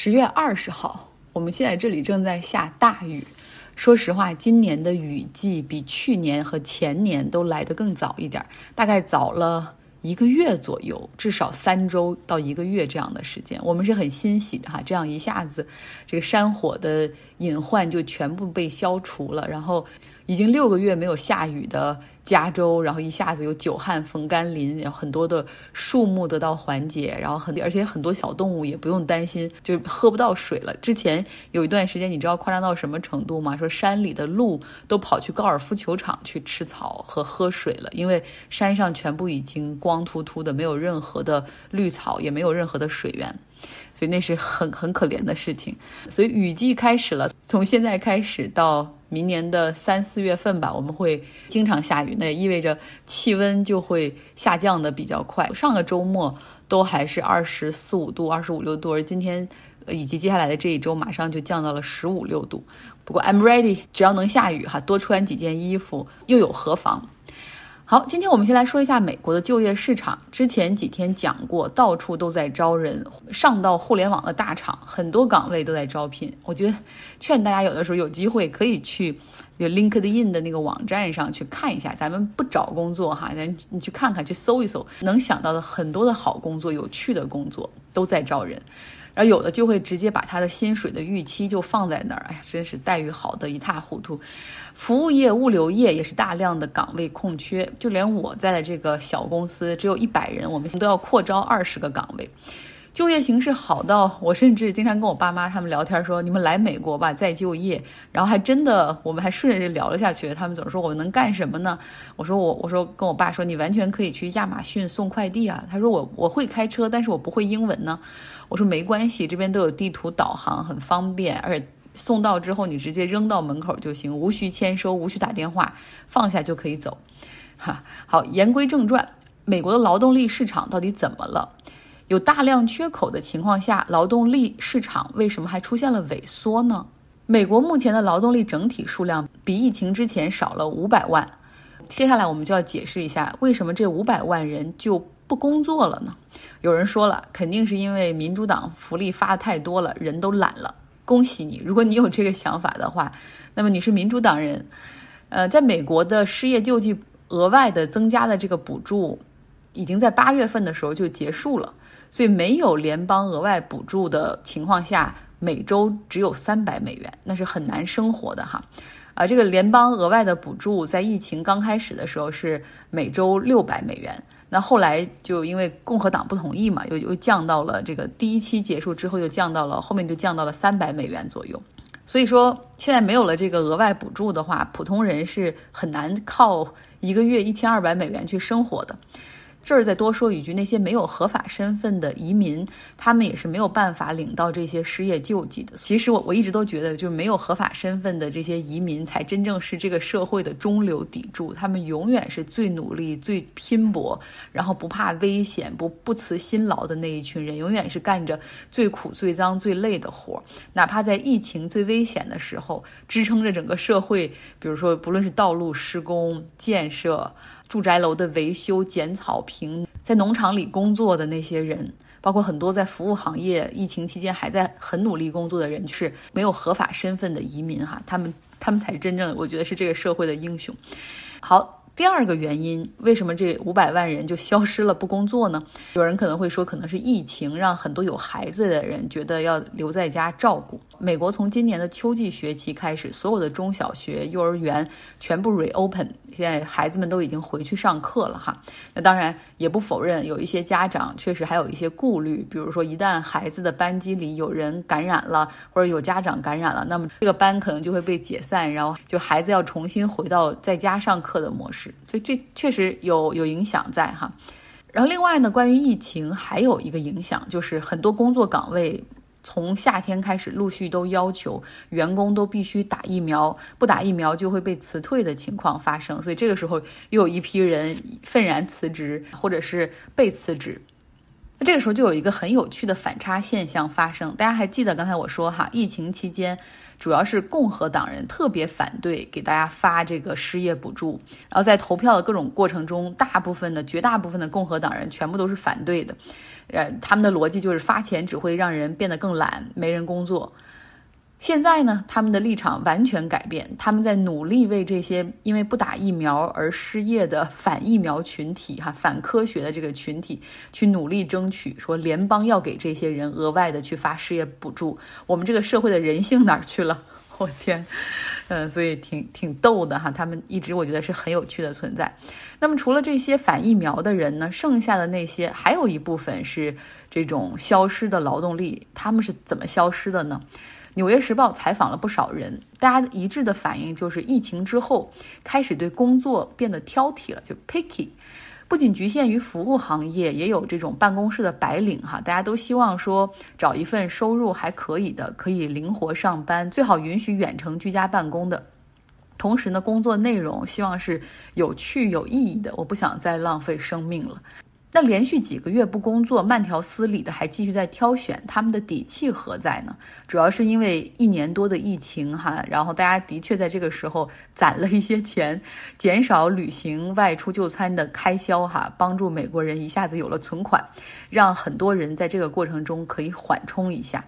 十月二十号，我们现在这里正在下大雨。说实话，今年的雨季比去年和前年都来得更早一点，大概早了一个月左右，至少三周到一个月这样的时间。我们是很欣喜的哈，这样一下子，这个山火的隐患就全部被消除了，然后。已经六个月没有下雨的加州，然后一下子有久旱逢甘霖，有很多的树木得到缓解，然后很而且很多小动物也不用担心就喝不到水了。之前有一段时间，你知道夸张到什么程度吗？说山里的鹿都跑去高尔夫球场去吃草和喝水了，因为山上全部已经光秃秃的，没有任何的绿草，也没有任何的水源。所以那是很很可怜的事情。所以雨季开始了，从现在开始到明年的三四月份吧，我们会经常下雨，那也意味着气温就会下降的比较快。上个周末都还是二十四五度、二十五六度，而今天以及接下来的这一周，马上就降到了十五六度。不过 I'm ready，只要能下雨哈，多穿几件衣服又有何妨？好，今天我们先来说一下美国的就业市场。之前几天讲过，到处都在招人，上到互联网的大厂，很多岗位都在招聘。我觉得，劝大家有的时候有机会可以去有 LinkedIn 的那个网站上去看一下。咱们不找工作哈，咱你去看看，去搜一搜，能想到的很多的好工作、有趣的工作都在招人。而有的就会直接把他的薪水的预期就放在那儿，哎呀，真是待遇好的一塌糊涂。服务业、物流业也是大量的岗位空缺，就连我在的这个小公司只有一百人，我们都要扩招二十个岗位。就业形势好到我甚至经常跟我爸妈他们聊天说：“你们来美国吧，再就业。”然后还真的，我们还顺着聊了下去。他们总说：“我能干什么呢？”我说：“我我说跟我爸说，你完全可以去亚马逊送快递啊。”他说：“我我会开车，但是我不会英文呢。”我说：“没关系，这边都有地图导航，很方便，而且送到之后你直接扔到门口就行，无需签收，无需打电话，放下就可以走。”哈，好，言归正传，美国的劳动力市场到底怎么了？有大量缺口的情况下，劳动力市场为什么还出现了萎缩呢？美国目前的劳动力整体数量比疫情之前少了五百万。接下来我们就要解释一下，为什么这五百万人就不工作了呢？有人说了，肯定是因为民主党福利发的太多了，人都懒了。恭喜你，如果你有这个想法的话，那么你是民主党人。呃，在美国的失业救济额外的增加的这个补助，已经在八月份的时候就结束了。所以没有联邦额外补助的情况下，每周只有三百美元，那是很难生活的哈。啊，这个联邦额外的补助在疫情刚开始的时候是每周六百美元，那后来就因为共和党不同意嘛，又又降到了这个第一期结束之后又降到了后面就降到了三百美元左右。所以说现在没有了这个额外补助的话，普通人是很难靠一个月一千二百美元去生活的。这儿再多说一句，那些没有合法身份的移民，他们也是没有办法领到这些失业救济的。其实我我一直都觉得，就是没有合法身份的这些移民，才真正是这个社会的中流砥柱。他们永远是最努力、最拼搏，然后不怕危险、不不辞辛劳的那一群人，永远是干着最苦、最脏、最累的活儿。哪怕在疫情最危险的时候，支撑着整个社会，比如说不论是道路施工、建设。住宅楼的维修、剪草坪，在农场里工作的那些人，包括很多在服务行业疫情期间还在很努力工作的人，就是没有合法身份的移民哈，他们他们才是真正我觉得是这个社会的英雄。好。第二个原因，为什么这五百万人就消失了不工作呢？有人可能会说，可能是疫情让很多有孩子的人觉得要留在家照顾。美国从今年的秋季学期开始，所有的中小学、幼儿园全部 reopen，现在孩子们都已经回去上课了哈。那当然也不否认，有一些家长确实还有一些顾虑，比如说一旦孩子的班级里有人感染了，或者有家长感染了，那么这个班可能就会被解散，然后就孩子要重新回到在家上课的模式。所以这确实有有影响在哈，然后另外呢，关于疫情还有一个影响，就是很多工作岗位从夏天开始陆续都要求员工都必须打疫苗，不打疫苗就会被辞退的情况发生。所以这个时候又有一批人愤然辞职，或者是被辞职。那这个时候就有一个很有趣的反差现象发生。大家还记得刚才我说哈，疫情期间主要是共和党人特别反对给大家发这个失业补助，然后在投票的各种过程中，大部分的绝大部分的共和党人全部都是反对的。呃，他们的逻辑就是发钱只会让人变得更懒，没人工作。现在呢，他们的立场完全改变，他们在努力为这些因为不打疫苗而失业的反疫苗群体、哈反科学的这个群体去努力争取，说联邦要给这些人额外的去发失业补助。我们这个社会的人性哪儿去了？我天，嗯，所以挺挺逗的哈。他们一直我觉得是很有趣的存在。那么除了这些反疫苗的人呢，剩下的那些还有一部分是这种消失的劳动力，他们是怎么消失的呢？《纽约时报》采访了不少人，大家一致的反应就是，疫情之后开始对工作变得挑剔了，就 picky。不仅局限于服务行业，也有这种办公室的白领哈，大家都希望说找一份收入还可以的，可以灵活上班，最好允许远程居家办公的。同时呢，工作内容希望是有趣有意义的，我不想再浪费生命了。那连续几个月不工作，慢条斯理的还继续在挑选，他们的底气何在呢？主要是因为一年多的疫情哈，然后大家的确在这个时候攒了一些钱，减少旅行、外出就餐的开销哈，帮助美国人一下子有了存款，让很多人在这个过程中可以缓冲一下。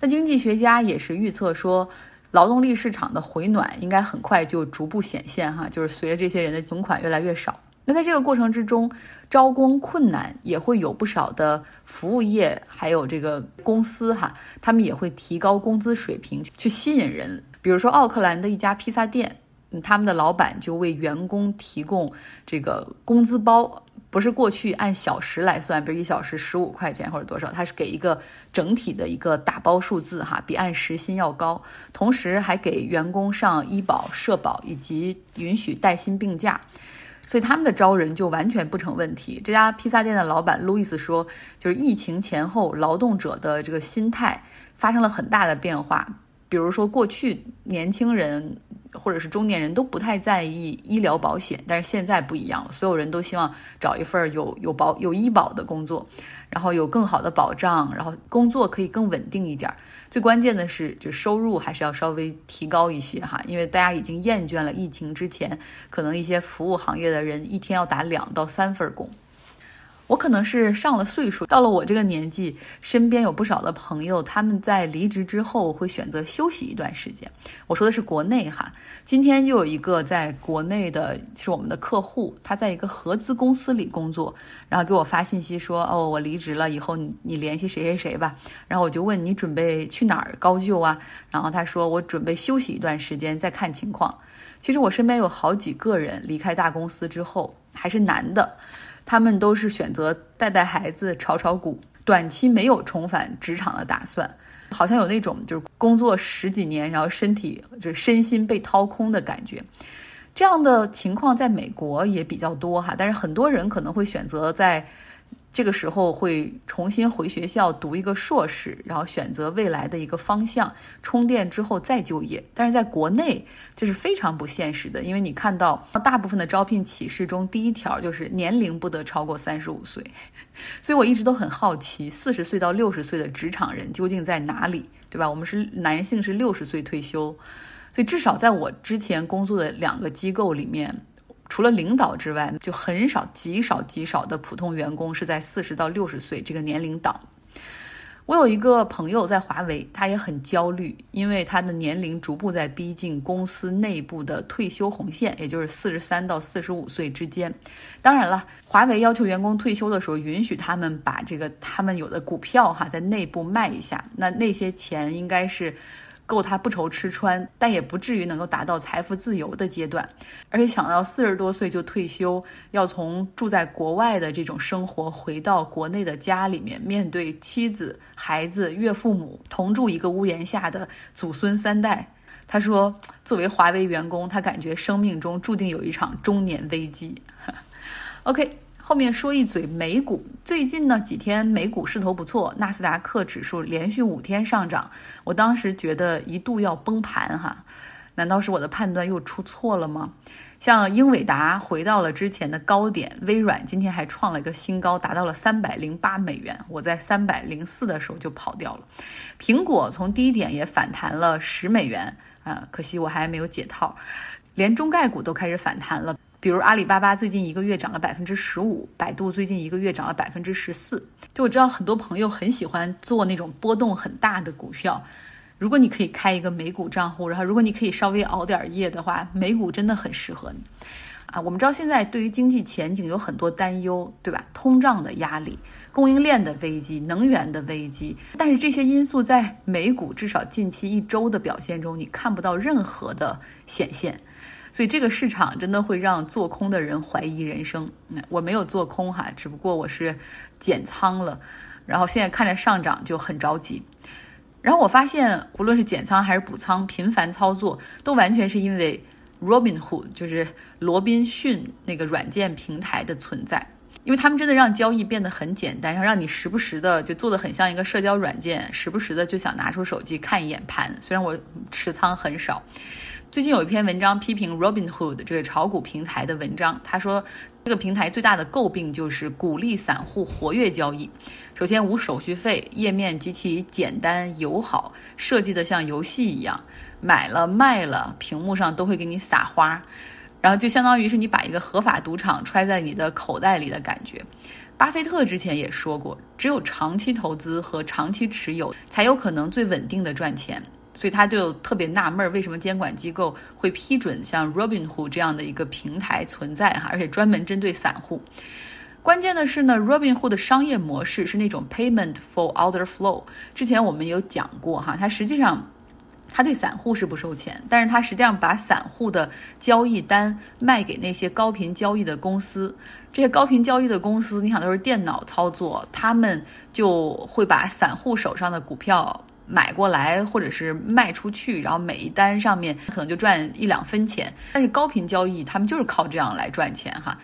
那经济学家也是预测说，劳动力市场的回暖应该很快就逐步显现哈，就是随着这些人的存款越来越少。那在这个过程之中，招工困难也会有不少的服务业，还有这个公司哈，他们也会提高工资水平去吸引人。比如说奥克兰的一家披萨店，他们的老板就为员工提供这个工资包，不是过去按小时来算，比如一小时十五块钱或者多少，他是给一个整体的一个打包数字哈，比按时薪要高，同时还给员工上医保、社保以及允许带薪病假。所以他们的招人就完全不成问题。这家披萨店的老板路易斯说，就是疫情前后，劳动者的这个心态发生了很大的变化。比如说，过去年轻人或者是中年人都不太在意医疗保险，但是现在不一样了，所有人都希望找一份有有保有医保的工作，然后有更好的保障，然后工作可以更稳定一点。最关键的是，就收入还是要稍微提高一些哈，因为大家已经厌倦了疫情之前可能一些服务行业的人一天要打两到三份工。我可能是上了岁数，到了我这个年纪，身边有不少的朋友，他们在离职之后会选择休息一段时间。我说的是国内哈。今天又有一个在国内的是我们的客户，他在一个合资公司里工作，然后给我发信息说：“哦，我离职了，以后你你联系谁谁谁吧。”然后我就问你准备去哪儿高就啊？然后他说：“我准备休息一段时间再看情况。”其实我身边有好几个人离开大公司之后还是男的。他们都是选择带带孩子、炒炒股，短期没有重返职场的打算，好像有那种就是工作十几年，然后身体就是身心被掏空的感觉。这样的情况在美国也比较多哈，但是很多人可能会选择在。这个时候会重新回学校读一个硕士，然后选择未来的一个方向，充电之后再就业。但是在国内这是非常不现实的，因为你看到大部分的招聘启事中，第一条就是年龄不得超过三十五岁。所以我一直都很好奇，四十岁到六十岁的职场人究竟在哪里，对吧？我们是男性是六十岁退休，所以至少在我之前工作的两个机构里面。除了领导之外，就很少、极少、极少的普通员工是在四十到六十岁这个年龄档。我有一个朋友在华为，他也很焦虑，因为他的年龄逐步在逼近公司内部的退休红线，也就是四十三到四十五岁之间。当然了，华为要求员工退休的时候，允许他们把这个他们有的股票哈在内部卖一下，那那些钱应该是。够他不愁吃穿，但也不至于能够达到财富自由的阶段。而且想到四十多岁就退休，要从住在国外的这种生活回到国内的家里面，面对妻子、孩子、岳父母同住一个屋檐下的祖孙三代，他说，作为华为员工，他感觉生命中注定有一场中年危机。OK。后面说一嘴美股，最近呢几天美股势头不错，纳斯达克指数连续五天上涨，我当时觉得一度要崩盘哈，难道是我的判断又出错了吗？像英伟达回到了之前的高点，微软今天还创了一个新高，达到了三百零八美元。我在三百零四的时候就跑掉了。苹果从低点也反弹了十美元啊，可惜我还没有解套。连中概股都开始反弹了，比如阿里巴巴最近一个月涨了百分之十五，百度最近一个月涨了百分之十四。就我知道很多朋友很喜欢做那种波动很大的股票。如果你可以开一个美股账户，然后如果你可以稍微熬点夜的话，美股真的很适合你。啊，我们知道现在对于经济前景有很多担忧，对吧？通胀的压力、供应链的危机、能源的危机，但是这些因素在美股至少近期一周的表现中，你看不到任何的显现，所以这个市场真的会让做空的人怀疑人生。我没有做空哈，只不过我是减仓了，然后现在看着上涨就很着急。然后我发现，无论是减仓还是补仓，频繁操作都完全是因为 Robinhood，就是罗宾逊那个软件平台的存在，因为他们真的让交易变得很简单，然后让你时不时的就做的很像一个社交软件，时不时的就想拿出手机看一眼盘。虽然我持仓很少，最近有一篇文章批评 Robinhood 这个炒股平台的文章，他说这个平台最大的诟病就是鼓励散户活跃交易。首先无手续费，页面极其简单友好，设计的像游戏一样，买了卖了，屏幕上都会给你撒花，然后就相当于是你把一个合法赌场揣在你的口袋里的感觉。巴菲特之前也说过，只有长期投资和长期持有才有可能最稳定的赚钱，所以他就特别纳闷，为什么监管机构会批准像 Robinhood 这样的一个平台存在哈，而且专门针对散户。关键的是呢，Robinhood 的商业模式是那种 payment for order flow。之前我们有讲过哈，它实际上，它对散户是不收钱，但是它实际上把散户的交易单卖给那些高频交易的公司。这些高频交易的公司，你想都是电脑操作，他们就会把散户手上的股票买过来，或者是卖出去，然后每一单上面可能就赚一两分钱。但是高频交易，他们就是靠这样来赚钱哈。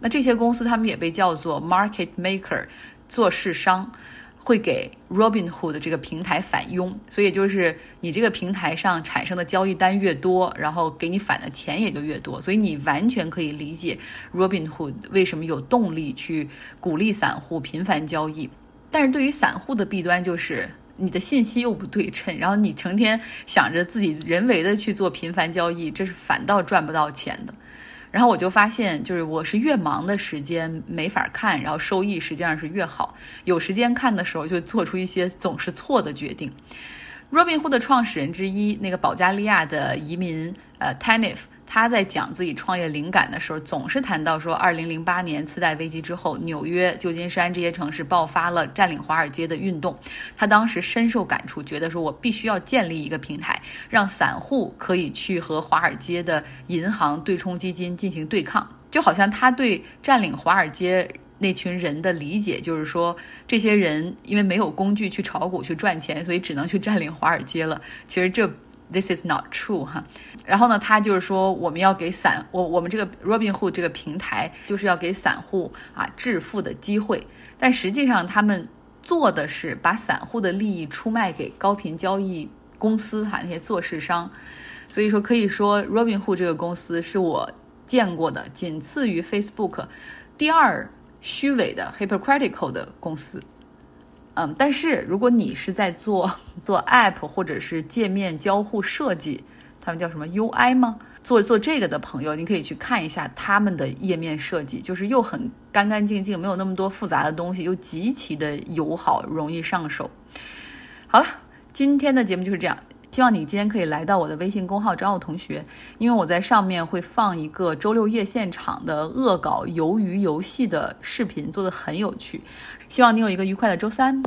那这些公司，他们也被叫做 market maker，做市商，会给 Robinhood 这个平台返佣，所以就是你这个平台上产生的交易单越多，然后给你返的钱也就越多，所以你完全可以理解 Robinhood 为什么有动力去鼓励散户频繁交易。但是对于散户的弊端就是你的信息又不对称，然后你成天想着自己人为的去做频繁交易，这是反倒赚不到钱的。然后我就发现，就是我是越忙的时间没法看，然后收益实际上是越好。有时间看的时候，就做出一些总是错的决定。Robinhood 的创始人之一，那个保加利亚的移民，呃，Tanif。他在讲自己创业灵感的时候，总是谈到说，二零零八年次贷危机之后，纽约、旧金山这些城市爆发了占领华尔街的运动。他当时深受感触，觉得说我必须要建立一个平台，让散户可以去和华尔街的银行、对冲基金进行对抗。就好像他对占领华尔街那群人的理解，就是说，这些人因为没有工具去炒股去赚钱，所以只能去占领华尔街了。其实这。This is not true 哈，然后呢，他就是说我们要给散我我们这个 Robinhood 这个平台就是要给散户啊致富的机会，但实际上他们做的是把散户的利益出卖给高频交易公司哈那些做市商，所以说可以说 Robinhood 这个公司是我见过的仅次于 Facebook 第二虚伪的 hypocritical 的公司。嗯，但是如果你是在做做 App 或者是界面交互设计，他们叫什么 UI 吗？做做这个的朋友，你可以去看一下他们的页面设计，就是又很干干净净，没有那么多复杂的东西，又极其的友好，容易上手。好了，今天的节目就是这样。希望你今天可以来到我的微信公号找我同学，因为我在上面会放一个周六夜现场的恶搞鱿鱼游戏的视频，做的很有趣。希望你有一个愉快的周三。